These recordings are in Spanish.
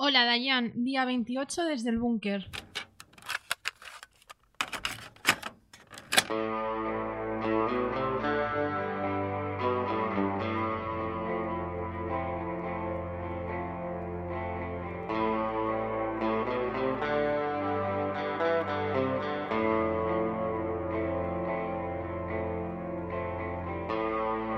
Hola Dayan, día 28 desde el búnker.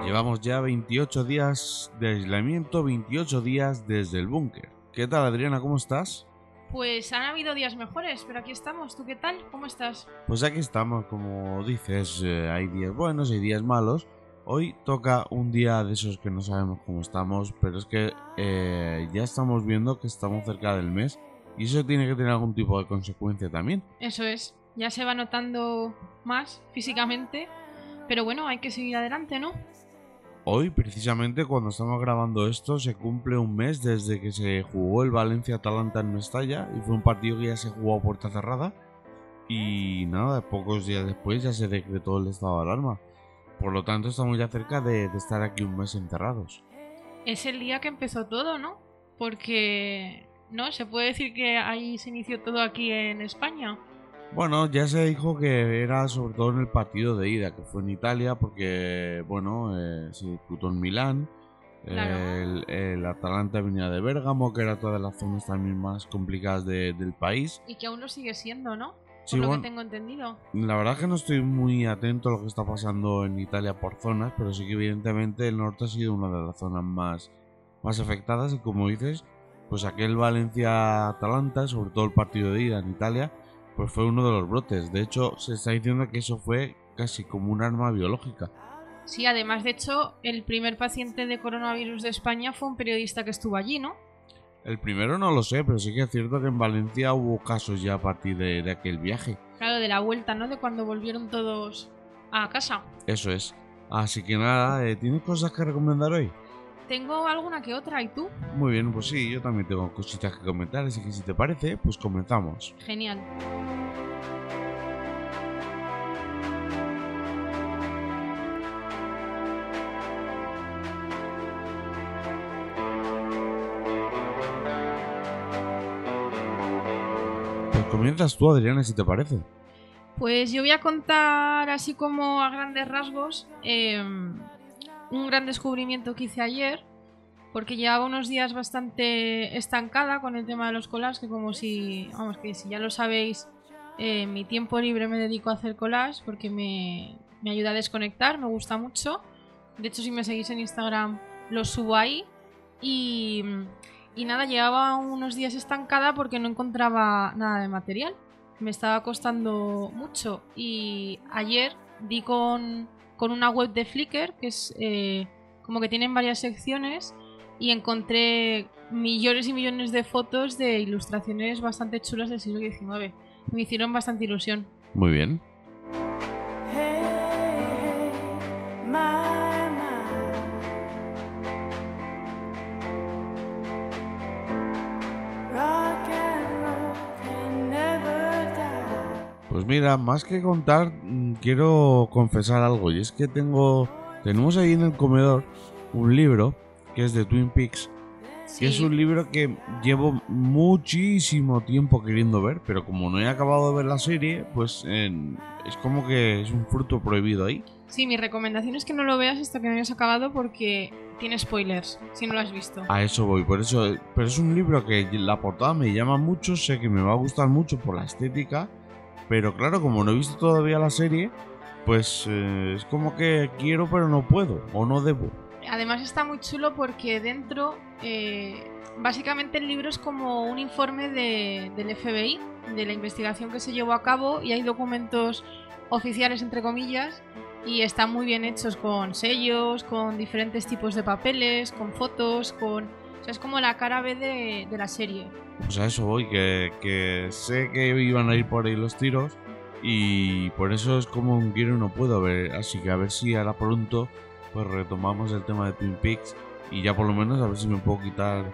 Llevamos ya 28 días de aislamiento, 28 días desde el búnker. ¿Qué tal Adriana? ¿Cómo estás? Pues han habido días mejores, pero aquí estamos. ¿Tú qué tal? ¿Cómo estás? Pues aquí estamos, como dices, eh, hay días buenos, hay días malos. Hoy toca un día de esos que no sabemos cómo estamos, pero es que eh, ya estamos viendo que estamos cerca del mes y eso tiene que tener algún tipo de consecuencia también. Eso es. Ya se va notando más físicamente, pero bueno, hay que seguir adelante, ¿no? Hoy, precisamente cuando estamos grabando esto, se cumple un mes desde que se jugó el Valencia-Atalanta en Mestalla y fue un partido que ya se jugó a puerta cerrada. Y nada, pocos días después ya se decretó el estado de alarma. Por lo tanto, estamos ya cerca de, estar aquí un mes encerrados. Es el día que empezó todo, ¿no? Porque, ¿no? Se puede decir que ahí se inició todo aquí en España. Bueno, ya se dijo que era sobre todo en el partido de ida, que fue en Italia, porque, bueno, eh, se disputó en Milán. Claro. El, el Atalanta venía de Bérgamo, que era todas las zonas también más complicadas de- del país. Y que aún lo sigue siendo, ¿no? Por Sí, lo bueno. que tengo entendido. La verdad que no estoy muy atento a lo que está pasando en Italia por zonas, pero sí que evidentemente el norte ha sido una de las zonas más, más afectadas y como dices, pues aquel Valencia-Atalanta, sobre todo el partido de ida en Italia, pues fue uno de los brotes. De hecho, se está diciendo que eso fue casi como un arma biológica. Sí, además, de hecho, el primer paciente de coronavirus de España fue un periodista que estuvo allí, ¿no? El primero no lo sé, pero sí que es cierto que en Valencia hubo casos ya a partir de, de aquel viaje. Claro, de la vuelta, ¿no? De cuando volvieron todos a casa. Eso es. Así que nada, eh, ¿tienes cosas que recomendar hoy? Tengo alguna que otra, ¿y tú? Muy bien, pues sí, yo también tengo cositas que comentar, así que si te parece, pues comenzamos. Genial. Pues comienzas tú, Adriana, si te parece. Pues yo voy a contar así como a grandes rasgos eh, un gran descubrimiento que hice ayer, porque llevaba unos días bastante estancada con el tema de los collages, que como si, vamos, que si ya lo sabéis, eh, mi tiempo libre me dedico a hacer collages porque me, me ayuda a desconectar, me gusta mucho. De hecho, si me seguís en Instagram, los subo ahí. Y, y nada, llevaba unos días estancada porque no encontraba nada de material me estaba costando mucho y ayer di con, con una web de Flickr que es eh, como que tienen varias secciones y encontré millones y millones de fotos de ilustraciones bastante chulas del siglo XIX. Me hicieron bastante ilusión. Muy bien. Pues mira, más que contar, mm, quiero confesar algo. Y es que tengo. Tenemos ahí en el comedor un libro que es de Twin Peaks. Que es un libro que llevo muchísimo tiempo queriendo ver, pero como no he acabado de ver la serie, pues en- es como que es un fruto prohibido ahí. Sí, mi recomendación es que no lo veas hasta que no hayas acabado porque tiene spoilers, si no lo has visto. A eso voy, por eso. Pero es un libro que la portada me llama mucho, sé que me va a gustar mucho por la estética, pero claro, como no he visto todavía la serie, pues eh, es como que quiero pero no puedo, o no debo. Además está muy chulo porque dentro, eh, básicamente el libro es como un informe de- del FBI, de la investigación que se llevó a cabo y hay documentos oficiales, entre comillas, y están muy bien hechos con sellos, con diferentes tipos de papeles, con fotos, con... O sea, es como la cara B de, la serie. Pues a eso voy, que, que sé que iban a ir por ahí los tiros y por eso es como un quiero y no puedo ver. Así que a ver si ahora pronto pues retomamos el tema de Twin Peaks y ya por lo menos a ver si me puedo quitar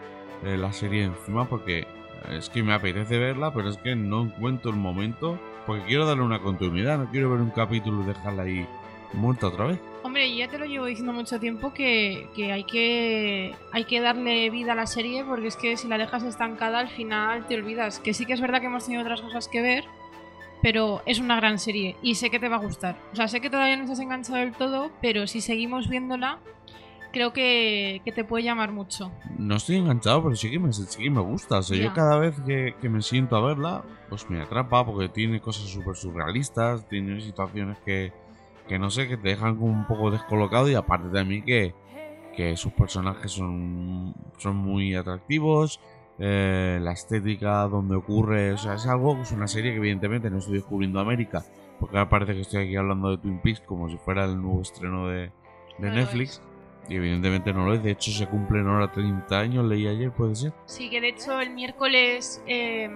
eh, la serie encima porque es que me apetece verla, pero es que no encuentro el momento porque quiero darle una continuidad, no quiero ver un capítulo y dejarla ahí muerta otra vez. Hombre, ya te lo llevo diciendo mucho tiempo que, que hay que hay que darle vida a la serie porque es que si la dejas estancada al final te olvidas. Que sí que es verdad que hemos tenido otras cosas que ver, pero es una gran serie y sé que te va a gustar. O sea, sé que todavía no estás enganchado del todo, pero si seguimos viéndola, creo que, que te puede llamar mucho. No estoy enganchado, pero sí que me, sí que me gusta. O sea, yo cada vez que, que me siento a verla, pues me atrapa porque tiene cosas súper surrealistas, tiene situaciones que, que no sé, que te dejan como un poco descolocado y aparte de mí que, que sus personajes son, son muy atractivos. eh, la estética donde ocurre, o sea, es algo, es una serie que evidentemente no estoy descubriendo América, porque ahora parece que estoy aquí hablando de Twin Peaks como si fuera el nuevo estreno de, de No Netflix. Y evidentemente no lo es. De hecho, se cumplen ahora 30 años, leí ayer, puede ser. Sí, que de hecho el miércoles eh,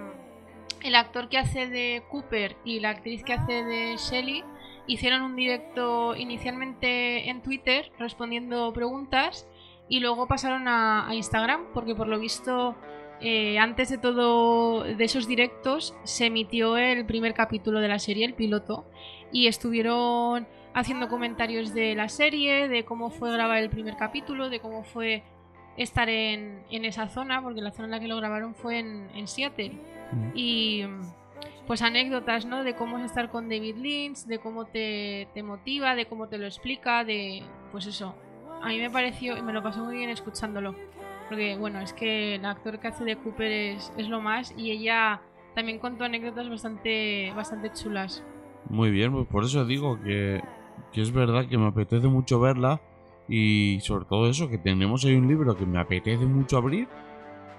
el actor que hace de Cooper y la actriz que hace de Shelly hicieron un directo inicialmente en Twitter respondiendo preguntas y luego pasaron a, a Instagram porque por lo visto eh, antes de todo de esos directos se emitió el primer capítulo de la serie, el piloto, y estuvieron haciendo comentarios de la serie, de cómo fue grabar el primer capítulo, de cómo fue estar en, en esa zona, porque la zona en la que lo grabaron fue en, en Seattle. Y pues anécdotas, ¿no? De cómo es estar con David Lynch, de cómo te, te motiva, de cómo te lo explica, de... Pues eso. A mí me pareció, y me lo pasé muy bien escuchándolo. Porque, bueno, es que el actor que hace de Cooper es, es lo más y ella también contó anécdotas bastante, bastante chulas. Muy bien, pues por eso digo que, que es verdad que me apetece mucho verla. Y sobre todo eso, que tenemos ahí un libro que me apetece mucho abrir,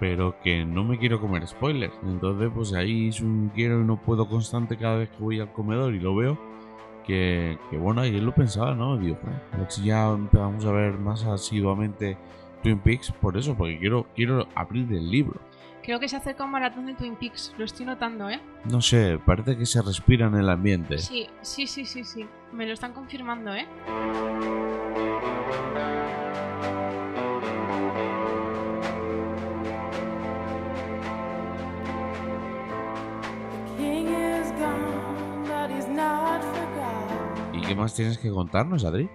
pero que no me quiero comer spoilers. Entonces, pues ahí es un quiero y no puedo constante cada vez que voy al comedor y lo veo. Que, que bueno, ayer lo pensaba, ¿no? Digo, "Joder, a ver si ya empezamos a ver más asiduamente Twin Peaks por eso, porque quiero, quiero abrir el libro. Creo que se acerca un maratón de Twin Peaks, lo estoy notando, ¿eh? No sé, parece que se respira en el ambiente. Sí, sí, sí, sí, sí. Me lo están confirmando, ¿eh? Qué más tienes que contarnos, Adri?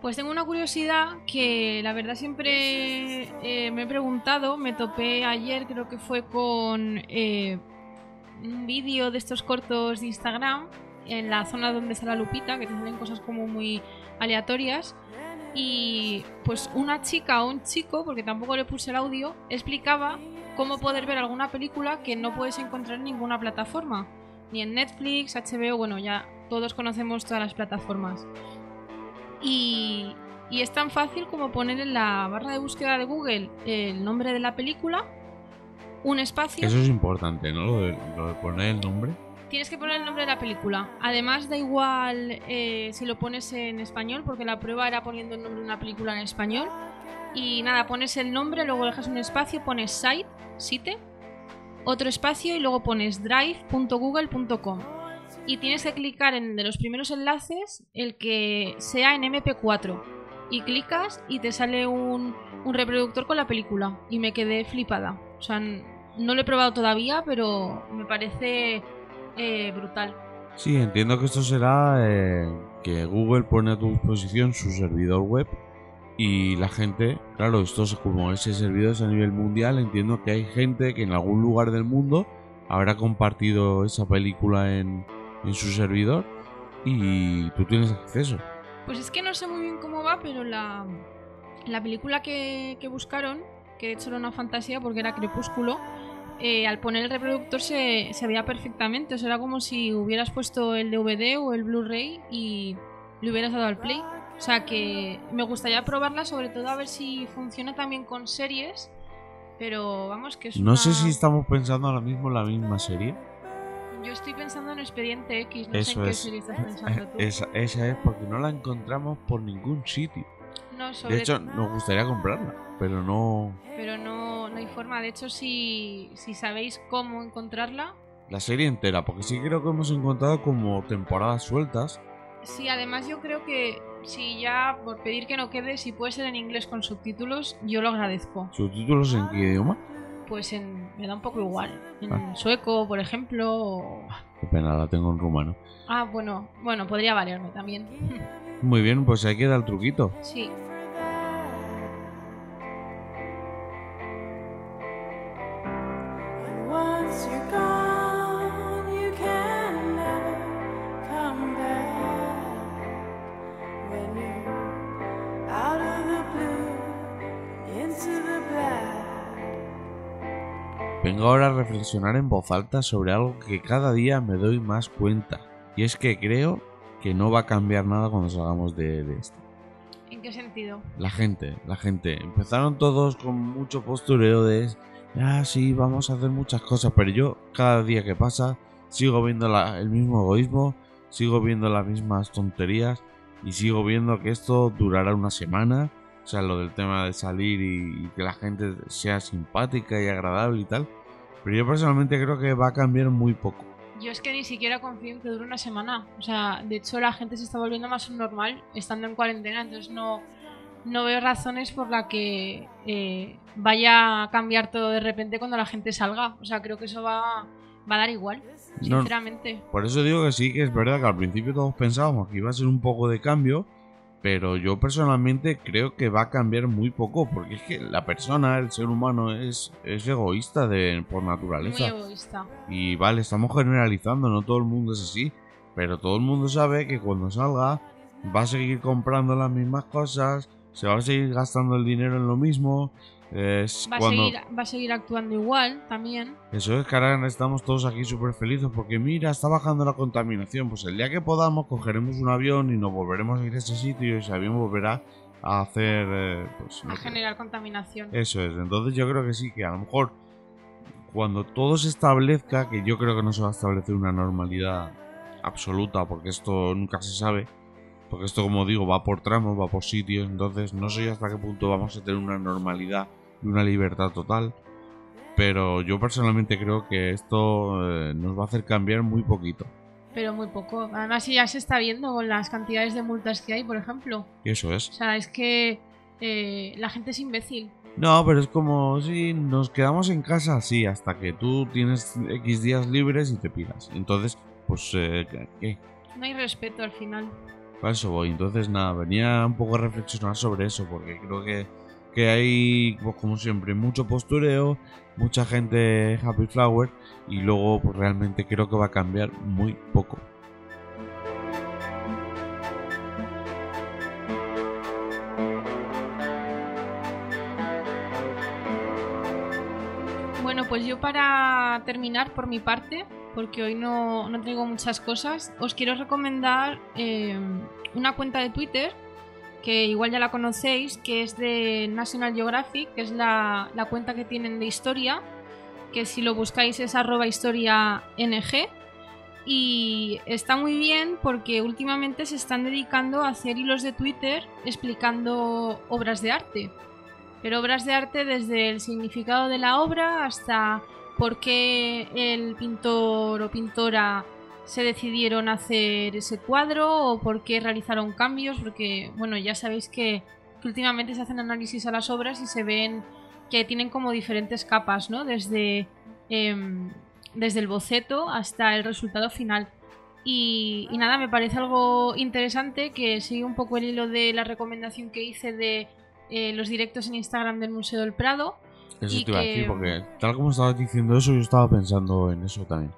Pues tengo una curiosidad que la verdad siempre eh, me he preguntado, me topé ayer, creo que fue con eh, un vídeo de estos cortos de Instagram en la zona donde está la lupita, que te salen cosas como muy aleatorias. Y pues una chica o un chico, porque tampoco le puse el audio, explicaba cómo poder ver alguna película que no puedes encontrar en ninguna plataforma. Ni en Netflix, HBO, bueno, ya todos conocemos todas las plataformas. Y, y es tan fácil como poner en la barra de búsqueda de Google el nombre de la película, un espacio. Eso es importante, ¿no? Lo de, lo de poner el nombre. Tienes que poner el nombre de la película. Además, da igual eh, si lo pones en español, porque la prueba era poniendo el nombre de una película en español. Y nada, pones el nombre, luego dejas un espacio, pones site, site, otro espacio y luego pones drive.google.com. Y tienes que clicar en de los primeros enlaces el que sea en MP4. Y clicas y te sale un, un reproductor con la película. Y me quedé flipada. O sea, no lo he probado todavía, pero me parece eh, brutal. Sí, entiendo que esto será eh, que Google pone a tu disposición su servidor web y la gente, claro, esto es como ese servidor es a nivel mundial, entiendo que hay gente que en algún lugar del mundo habrá compartido esa película en, en su servidor y tú tienes acceso. Pues es que no sé muy bien cómo va, pero la, la película que, que buscaron, que de hecho era una fantasía porque era Crepúsculo, eh, al poner el reproductor se, se veía perfectamente. O sea, era como si hubieras puesto el DVD o el Blu-ray y le hubieras dado al play. O sea que me gustaría probarla, sobre todo a ver si funciona también con series. Pero vamos, que es No sé si estamos pensando ahora mismo en la misma serie. Yo estoy pensando en Expediente X, no sé en qué es. serie estás pensando tú. Esa, esa es porque no la encontramos por ningún sitio. No, sobre De hecho, nos gustaría comprarla, pero no... pero no, no hay forma. De hecho, si, si sabéis cómo encontrarla, La serie entera, porque sí creo que hemos encontrado como temporadas sueltas. sí, además yo creo que si ya, por pedir que no quede, si puede ser en inglés con subtítulos, yo lo agradezco. ¿Subtítulos en qué idioma? Pues en, me da un poco igual. En Ah. sueco, por ejemplo. o- Qué pena, la tengo en rumano. Ah, bueno, bueno, podría valerme también. Muy bien, pues ahí queda el truquito. sí. Reflexionar en voz alta sobre algo que cada día me doy más cuenta. Y es que creo que no va a cambiar nada cuando salgamos de, de esto. ¿En qué sentido? La gente, la gente. Empezaron todos con mucho postureo de... Ah, sí, vamos a hacer muchas cosas. Pero yo, cada día que pasa, sigo viendo la- el mismo egoísmo, sigo viendo las mismas tonterías y sigo viendo que esto durará una semana. O sea, lo del tema de salir y, y que la gente sea simpática y agradable y tal. Pero yo personalmente creo que va a cambiar muy poco. Yo es que ni siquiera confío en que dure una semana. O sea, de hecho la gente se está volviendo más normal estando en cuarentena, entonces no, no veo razones por la que eh, vaya a cambiar todo de repente cuando la gente salga. O sea, creo que eso va, va a dar igual, No- sinceramente. Por eso digo que sí, que es verdad que al principio todos pensábamos que iba a ser un poco de cambio, pero yo personalmente creo que va a cambiar muy poco, porque es que la persona, el ser humano, es, es egoísta de, por Muy naturaleza. egoísta. Y vale, estamos generalizando, no todo el mundo es así, pero todo el mundo sabe que cuando salga va a seguir comprando las mismas cosas, se va a seguir gastando el dinero en lo mismo. Es Va a, seguir, va a seguir actuando igual también. Eso es que ahora estamos todos aquí súper felices porque mira, está bajando la contaminación. Pues el día que podamos cogeremos un avión y nos volveremos a ir a ese sitio y ese avión volverá a hacer... eh, pues, A generar contaminación. Eso es. Entonces yo creo que sí, que a lo mejor cuando todo se establezca, que yo creo que no se va a establecer una normalidad absoluta porque esto nunca se sabe. Porque esto, como digo, va por tramos, va por sitios. Entonces no sé hasta qué punto vamos a tener una normalidad y una libertad total. Pero yo personalmente creo que esto eh, nos va a hacer cambiar muy poquito. Pero muy poco. Además ya se está viendo con las cantidades de multas que hay, por ejemplo. Eso es. O sea, es que eh, la gente es imbécil. No, pero es como si nos quedamos en casa, sí, hasta que tú tienes X días libres y te piras. Entonces, pues, eh, ¿qué? No hay respeto al final. A eso voy. Entonces, nada, venía un poco a reflexionar sobre eso, porque creo que, que hay, pues, como siempre, mucho postureo, mucha gente happy flower, y luego, pues, realmente creo que va a cambiar muy poco. Bueno, pues yo para terminar por mi parte, porque hoy no, no traigo muchas cosas, os quiero recomendar eh, una cuenta de Twitter que igual ya la conocéis, que es de National Geographic, que es la, la cuenta que tienen de historia, que si lo buscáis es arroba historia ng. Y está muy bien porque últimamente se están dedicando a hacer hilos de Twitter explicando obras de arte. Pero obras de arte desde el significado de la obra hasta por qué el pintor o pintora se decidieron hacer ese cuadro o por qué realizaron cambios, porque bueno, ya sabéis que, que últimamente se hacen análisis a las obras y se ven que tienen como diferentes capas, ¿no? Desde, em, desde el boceto hasta el resultado final. Y, y nada, me parece algo interesante que sigue un poco el hilo de la recomendación que hice de eh, los directos en Instagram del Museo del Prado. Eso te iba a decir, porque tal como estabas diciendo eso, yo estaba pensando en eso también.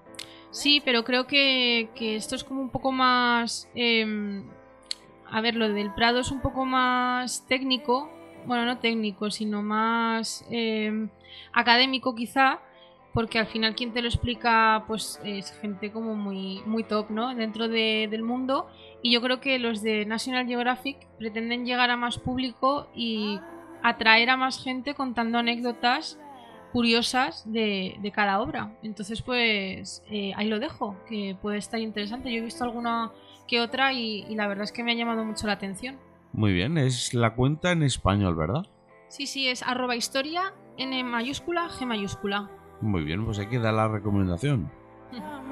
Sí, pero creo que, que esto es como un poco más... em, a ver, lo del Prado es un poco más técnico. Bueno, no técnico, sino más em, académico quizá. Porque al final quien te lo explica pues es gente como muy, muy top, ¿no? Dentro de- del mundo. Y yo creo que los de National Geographic pretenden llegar a más público y atraer a más gente contando anécdotas curiosas de, de cada obra. Entonces, pues eh, ahí lo dejo, que puede estar interesante. Yo he visto alguna que otra y, y la verdad es que me ha llamado mucho la atención. Muy bien, es la cuenta en español, ¿verdad? Sí, sí, es arroba historia, N mayúscula, G mayúscula. Muy bien, pues hay que dar la recomendación.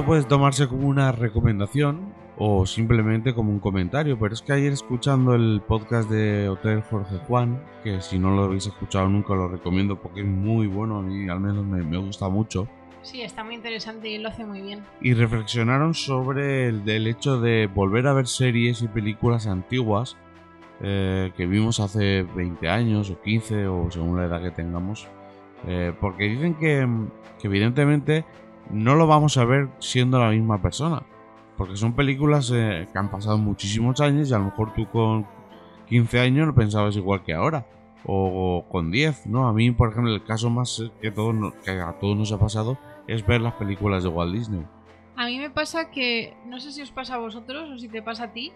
Esto puede tomarse como una recomendación o simplemente como un comentario, pero es que ayer escuchando el podcast de Hotel Jorge Juan, que si no lo habéis escuchado nunca lo recomiendo porque es muy bueno, a mí al menos me, me gusta mucho, Sí, está muy interesante y lo hace muy bien. y reflexionaron sobre el, el hecho de volver a ver series y películas antiguas eh, que vimos hace 20 años o 15 o según la edad que tengamos. Eh, porque dicen que, que evidentemente no lo vamos a ver siendo la misma persona. Porque son películas eh, que han pasado muchísimos años y a lo mejor tú con 15 años no pensabas igual que ahora. O con 10, ¿no? A mí, por ejemplo, el caso más que, todo, que a todos nos ha pasado es ver las películas de Walt Disney. A mí me pasa que, no sé si os pasa a vosotros o si te pasa a ti,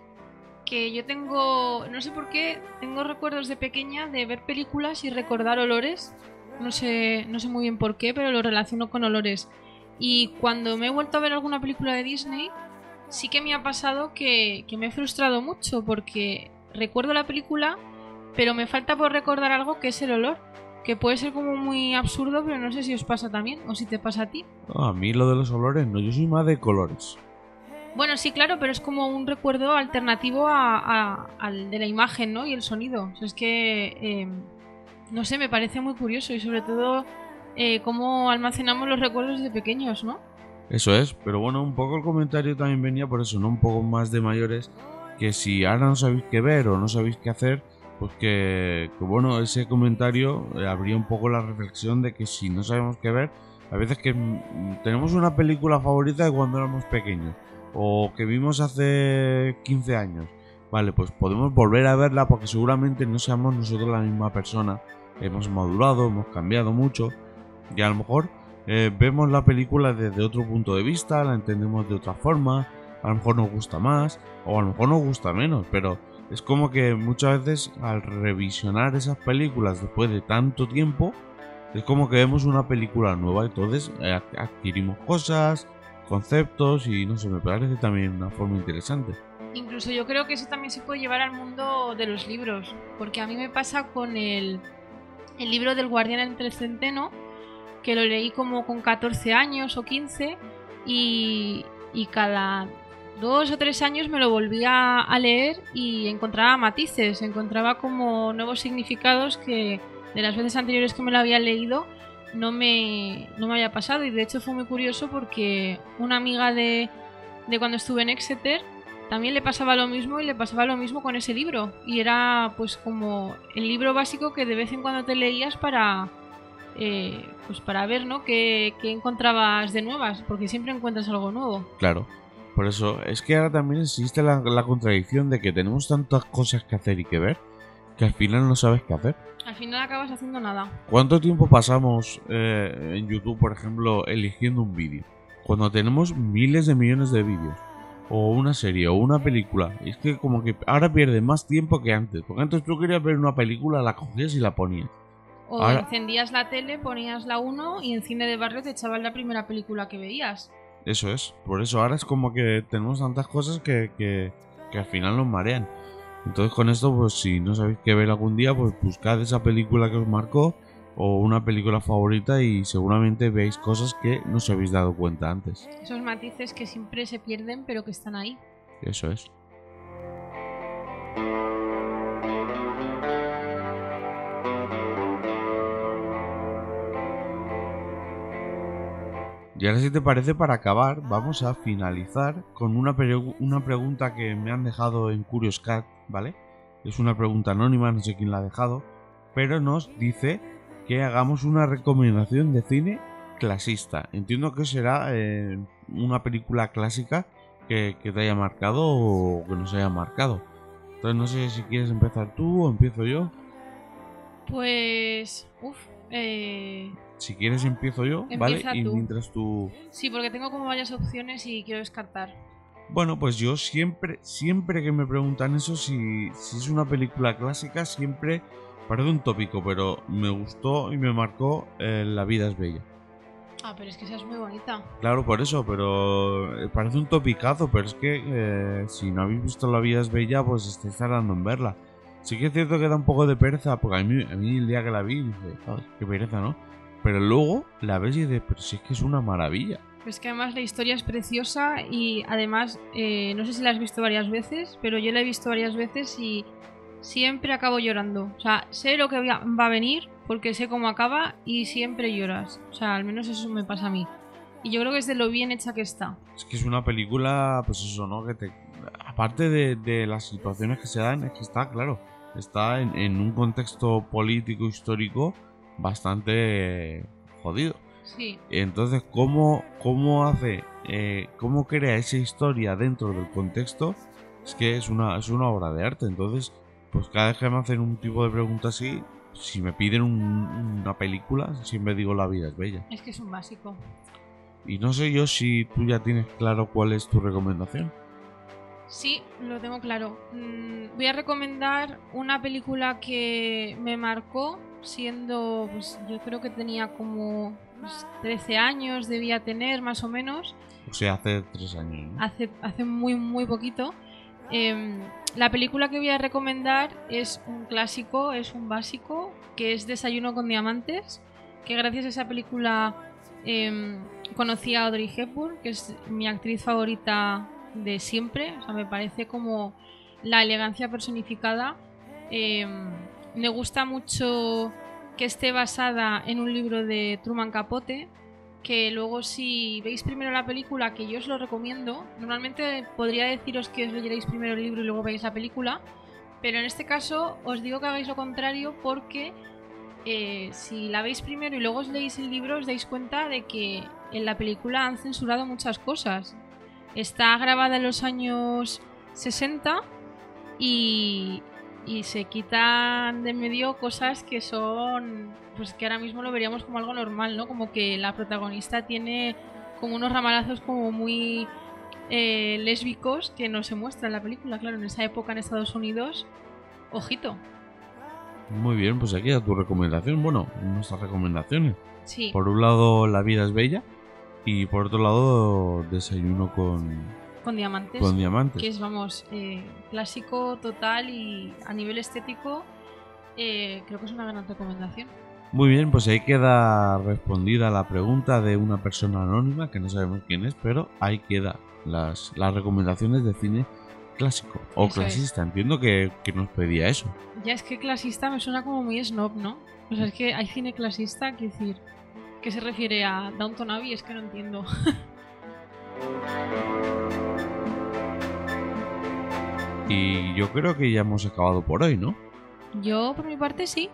que yo tengo, no sé por qué, tengo recuerdos de pequeña de ver películas y recordar olores. No sé, no sé muy bien por qué, pero lo relaciono con olores. Y cuando me he vuelto a ver alguna película de Disney, sí que me ha pasado que, que me he frustrado mucho porque recuerdo la película, pero me falta por recordar algo que es el olor. Que puede ser como muy absurdo, pero no sé si os pasa también o si te pasa a ti. No, a mí lo de los olores, no, yo soy más de colores. Bueno, sí, claro, pero es como un recuerdo alternativo a- a- al de la imagen, ¿no? Y el sonido. O sea, es que, eh, no sé, me parece muy curioso y sobre todo eh, cómo almacenamos los recuerdos de pequeños, ¿no? Eso es, pero bueno, un poco el comentario también venía por eso, ¿no? Un poco más de mayores, que si ahora no sabéis qué ver o no sabéis qué hacer, pues que, bueno, ese comentario eh, abría un poco la reflexión de que si no sabemos qué ver, a veces que mm, tenemos una película favorita de cuando éramos pequeños, o que vimos hace 15 años, vale, pues podemos volver a verla porque seguramente no seamos nosotros la misma persona, hemos madurado, hemos cambiado mucho, y a lo mejor eh, vemos la película desde otro punto de vista, la entendemos de otra forma, a lo mejor nos gusta más o a lo mejor nos gusta menos, pero es como que muchas veces al revisionar esas películas después de tanto tiempo, es como que vemos una película nueva, entonces eh, adquirimos cosas, conceptos y no sé, me parece también una forma interesante. Incluso yo creo que eso también se puede llevar al mundo de los libros, porque a mí me pasa con el, el libro del Guardián entre el Centeno, que lo leí como con 14 años o 15 y, y cada dos o tres años me lo volvía a leer y encontraba matices, encontraba como nuevos significados que de las veces anteriores que me lo había leído no me, no me había pasado. Y de hecho fue muy curioso porque una amiga de, de cuando estuve en Exeter también le pasaba lo mismo y le pasaba lo mismo con ese libro. Y era pues como el libro básico que de vez en cuando te leías para eh, pues para ver ¿no? qué, qué encontrabas de nuevas porque siempre encuentras algo nuevo Claro, por eso es que ahora también existe la, la contradicción de que tenemos tantas cosas que hacer y que ver que al final no sabes qué hacer. al final acabas haciendo nada ¿Cuánto tiempo pasamos eh, en YouTube, por ejemplo, eligiendo un vídeo? Cuando tenemos miles de millones de vídeos. O una serie, o una película. Es que como que ahora pierde más tiempo que antes. Porque antes tú querías ver una película, la cogías y la ponías. O Ahora- encendías la tele ponías la 1 y en cine de barrio te echaban la primera película que veías Eso es. Por eso ahora es como que tenemos tantas cosas que, que, que al final nos marean. Entonces con esto, pues si no sabéis qué ver algún día, pues buscad esa película que os marcó o una película favorita y seguramente veis cosas que no os habéis dado cuenta antes. esos matices que siempre se pierden pero que están ahí Eso es. Y ahora si te parece, para acabar, vamos a finalizar con una, una pregunta que me han dejado en Curious Cat, ¿vale? Es una pregunta anónima, no sé quién la ha dejado, pero nos dice que hagamos una recomendación de cine clasista. Entiendo que será eh, una película clásica que, que te haya marcado o que nos haya marcado. Entonces no sé si quieres empezar tú o empiezo yo. pues uff eh, Si quieres empiezo yo, ¿vale? Empieza Y tú. mientras tú... sí porque tengo como varias opciones y quiero descartar Bueno, pues yo siempre, siempre que me preguntan eso, si, si es una película clásica, siempre parece un tópico, pero me gustó y me marcó eh, La vida es bella. ah pero es que esa es muy bonita Claro, por eso, pero eh, parece un topicazo, pero es que eh, si no habéis visto La vida es bella, pues estáis tardando en verla. Sí que es cierto que da un poco de pereza, porque a mí, a mí el día que la vi dije, "Ay, qué pereza, ¿no? Pero luego la ves y dices, pero si es que es una maravilla. Es que además la historia es preciosa y además, eh, no sé si la has visto varias veces, pero yo la he visto varias veces y siempre acabo llorando. O sea, sé lo que va va a venir porque sé cómo acaba y siempre lloras. O sea, al menos eso me pasa a mí. Y yo creo que es de lo bien hecha que está. Es que es una película, pues eso, ¿no? Que te... Aparte de, de las situaciones que se dan, es que está, claro, está en, en un contexto político, histórico, bastante jodido. Sí, Entonces, ¿cómo, cómo hace, eh, cómo crea esa historia dentro del contexto? Es que es una, es una obra de arte. Entonces, pues cada vez que me hacen un tipo de pregunta así, si me piden un- una película, siempre digo La vida es bella. es que es un básico. Y no sé yo si tú ya tienes claro cuál es tu recomendación. Sí, lo tengo claro. Mm, voy a recomendar una película que me marcó siendo, pues yo creo que tenía como pues, 13 años, debía tener más o menos, O sea, hace tres años, ¿no? hace, hace muy, muy poquito. Em, la película que voy a recomendar es un clásico, es un básico, que es Desayuno con Diamantes, que gracias a esa película em, conocí a Audrey Hepburn, que es mi actriz favorita de siempre, o sea, me parece como la elegancia personificada. Em, me gusta mucho que esté basada en un libro de Truman Capote, que luego si veis primero la película, que yo os lo recomiendo, normalmente podría deciros que os leyerais primero el libro y luego veáis la película, pero en este caso os digo que hagáis lo contrario porque eh, si la veis primero y luego os leéis el libro os dais cuenta de que en la película han censurado muchas cosas. Está grabada en los años 60 y, y se quitan de medio cosas que son, pues que ahora mismo lo veríamos como algo normal, ¿no? Como que la protagonista tiene como unos ramalazos como muy eh, lésbicos que no se muestra en la película, claro, en esa época en Estados Unidos, ojito, Muy bien, pues aquí a tu recomendación. Bueno, nuestras recomendaciones. sí, Por un lado, La vida es bella. Y por otro lado, Desayuno con, con diamantes. con diamantes. que es, vamos, eh, clásico total y a nivel estético eh, creo que es una gran recomendación. Muy bien, pues ahí queda respondida la pregunta de una persona anónima que no sabemos quién es, pero ahí queda las, las recomendaciones de cine clásico o Eso es. clasista. Entiendo que, que nos pedía eso. Ya es que clasista me suena como muy snob, ¿no? O sea, es que hay cine clasista, quiero decir, ¿qué se refiere a Downton Abbey? Es que no entiendo. Y yo creo que ya hemos acabado por hoy, ¿no? Yo, por mi parte, sí.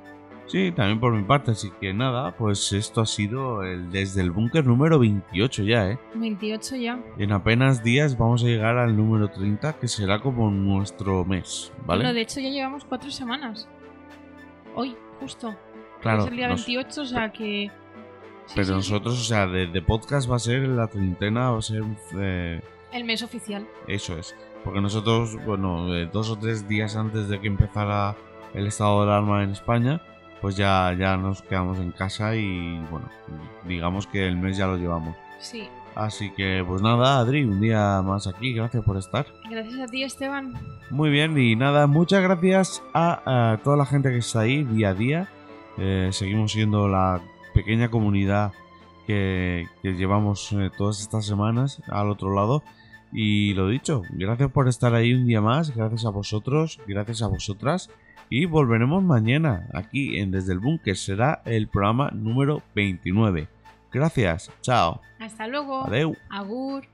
Sí, también por mi parte, así que nada, pues esto ha sido el desde el búnker número 28 ya, ¿eh? 28 ya. En apenas días vamos a llegar al número 30, que será como nuestro mes, ¿vale? Bueno, de hecho ya llevamos cuatro semanas. Hoy, justo. claro, es el día nos- 28, o sea que... pero nosotros, o sea, de, de podcast va a ser la treintena, va a ser eh, El mes oficial. eso es. Porque nosotros, bueno, eh, dos o tres días antes de que empezara el estado de alarma en España, pues ya, ya nos quedamos en casa y bueno, digamos que el mes ya lo llevamos. Sí. Así que pues nada, Adri, un día más aquí, gracias por estar. Gracias a ti, Esteban. Muy bien, y nada, muchas gracias a, a toda la gente que está ahí día a día. Eh, seguimos siendo la pequeña comunidad que, que llevamos eh, todas estas semanas al otro lado. Y lo dicho, gracias por estar ahí un día más, gracias a vosotros, gracias a vosotras. Y volveremos mañana aquí en Desde el Búnker. Será el programa número 29. Gracias, chao, Hasta luego. adeu. Agur.